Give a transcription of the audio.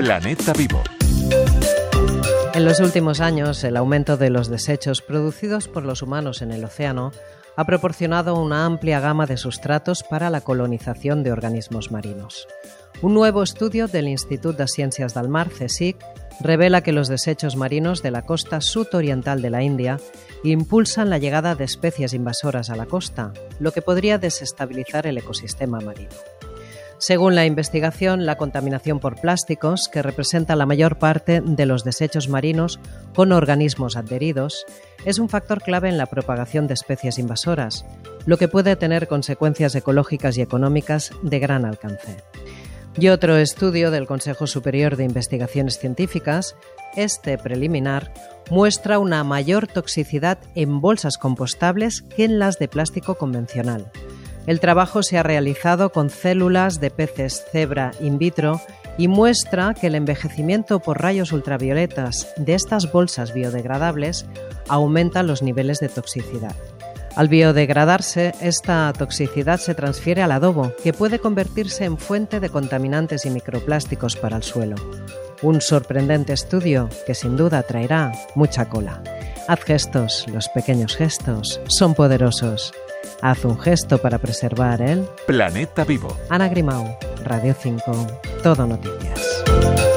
Planeta Vivo. En los últimos años, el aumento de los desechos producidos por los humanos en el océano ha proporcionado una amplia gama de sustratos para la colonización de organismos marinos. Un nuevo estudio del Instituto de Ciencias del Mar, CSIC, revela que los desechos marinos de la costa sudoriental de la India impulsan la llegada de especies invasoras a la costa, lo que podría desestabilizar el ecosistema marino. Según la investigación, la contaminación por plásticos, que representa la mayor parte de los desechos marinos con organismos adheridos, es un factor clave en la propagación de especies invasoras, lo que puede tener consecuencias ecológicas y económicas de gran alcance. Y otro estudio del Consejo Superior de Investigaciones Científicas, este preliminar, muestra una mayor toxicidad en bolsas compostables que en las de plástico convencional. El trabajo se ha realizado con células de peces cebra in vitro y muestra que el envejecimiento por rayos ultravioletas de estas bolsas biodegradables aumenta los niveles de toxicidad. Al biodegradarse, esta toxicidad se transfiere al adobo, que puede convertirse en fuente de contaminantes y microplásticos para el suelo. Un sorprendente estudio que sin duda traerá mucha cola. Haz gestos, los pequeños gestos son poderosos. Haz un gesto para preservar el planeta vivo. Ana Grimau, Radio 5, Todo Noticias.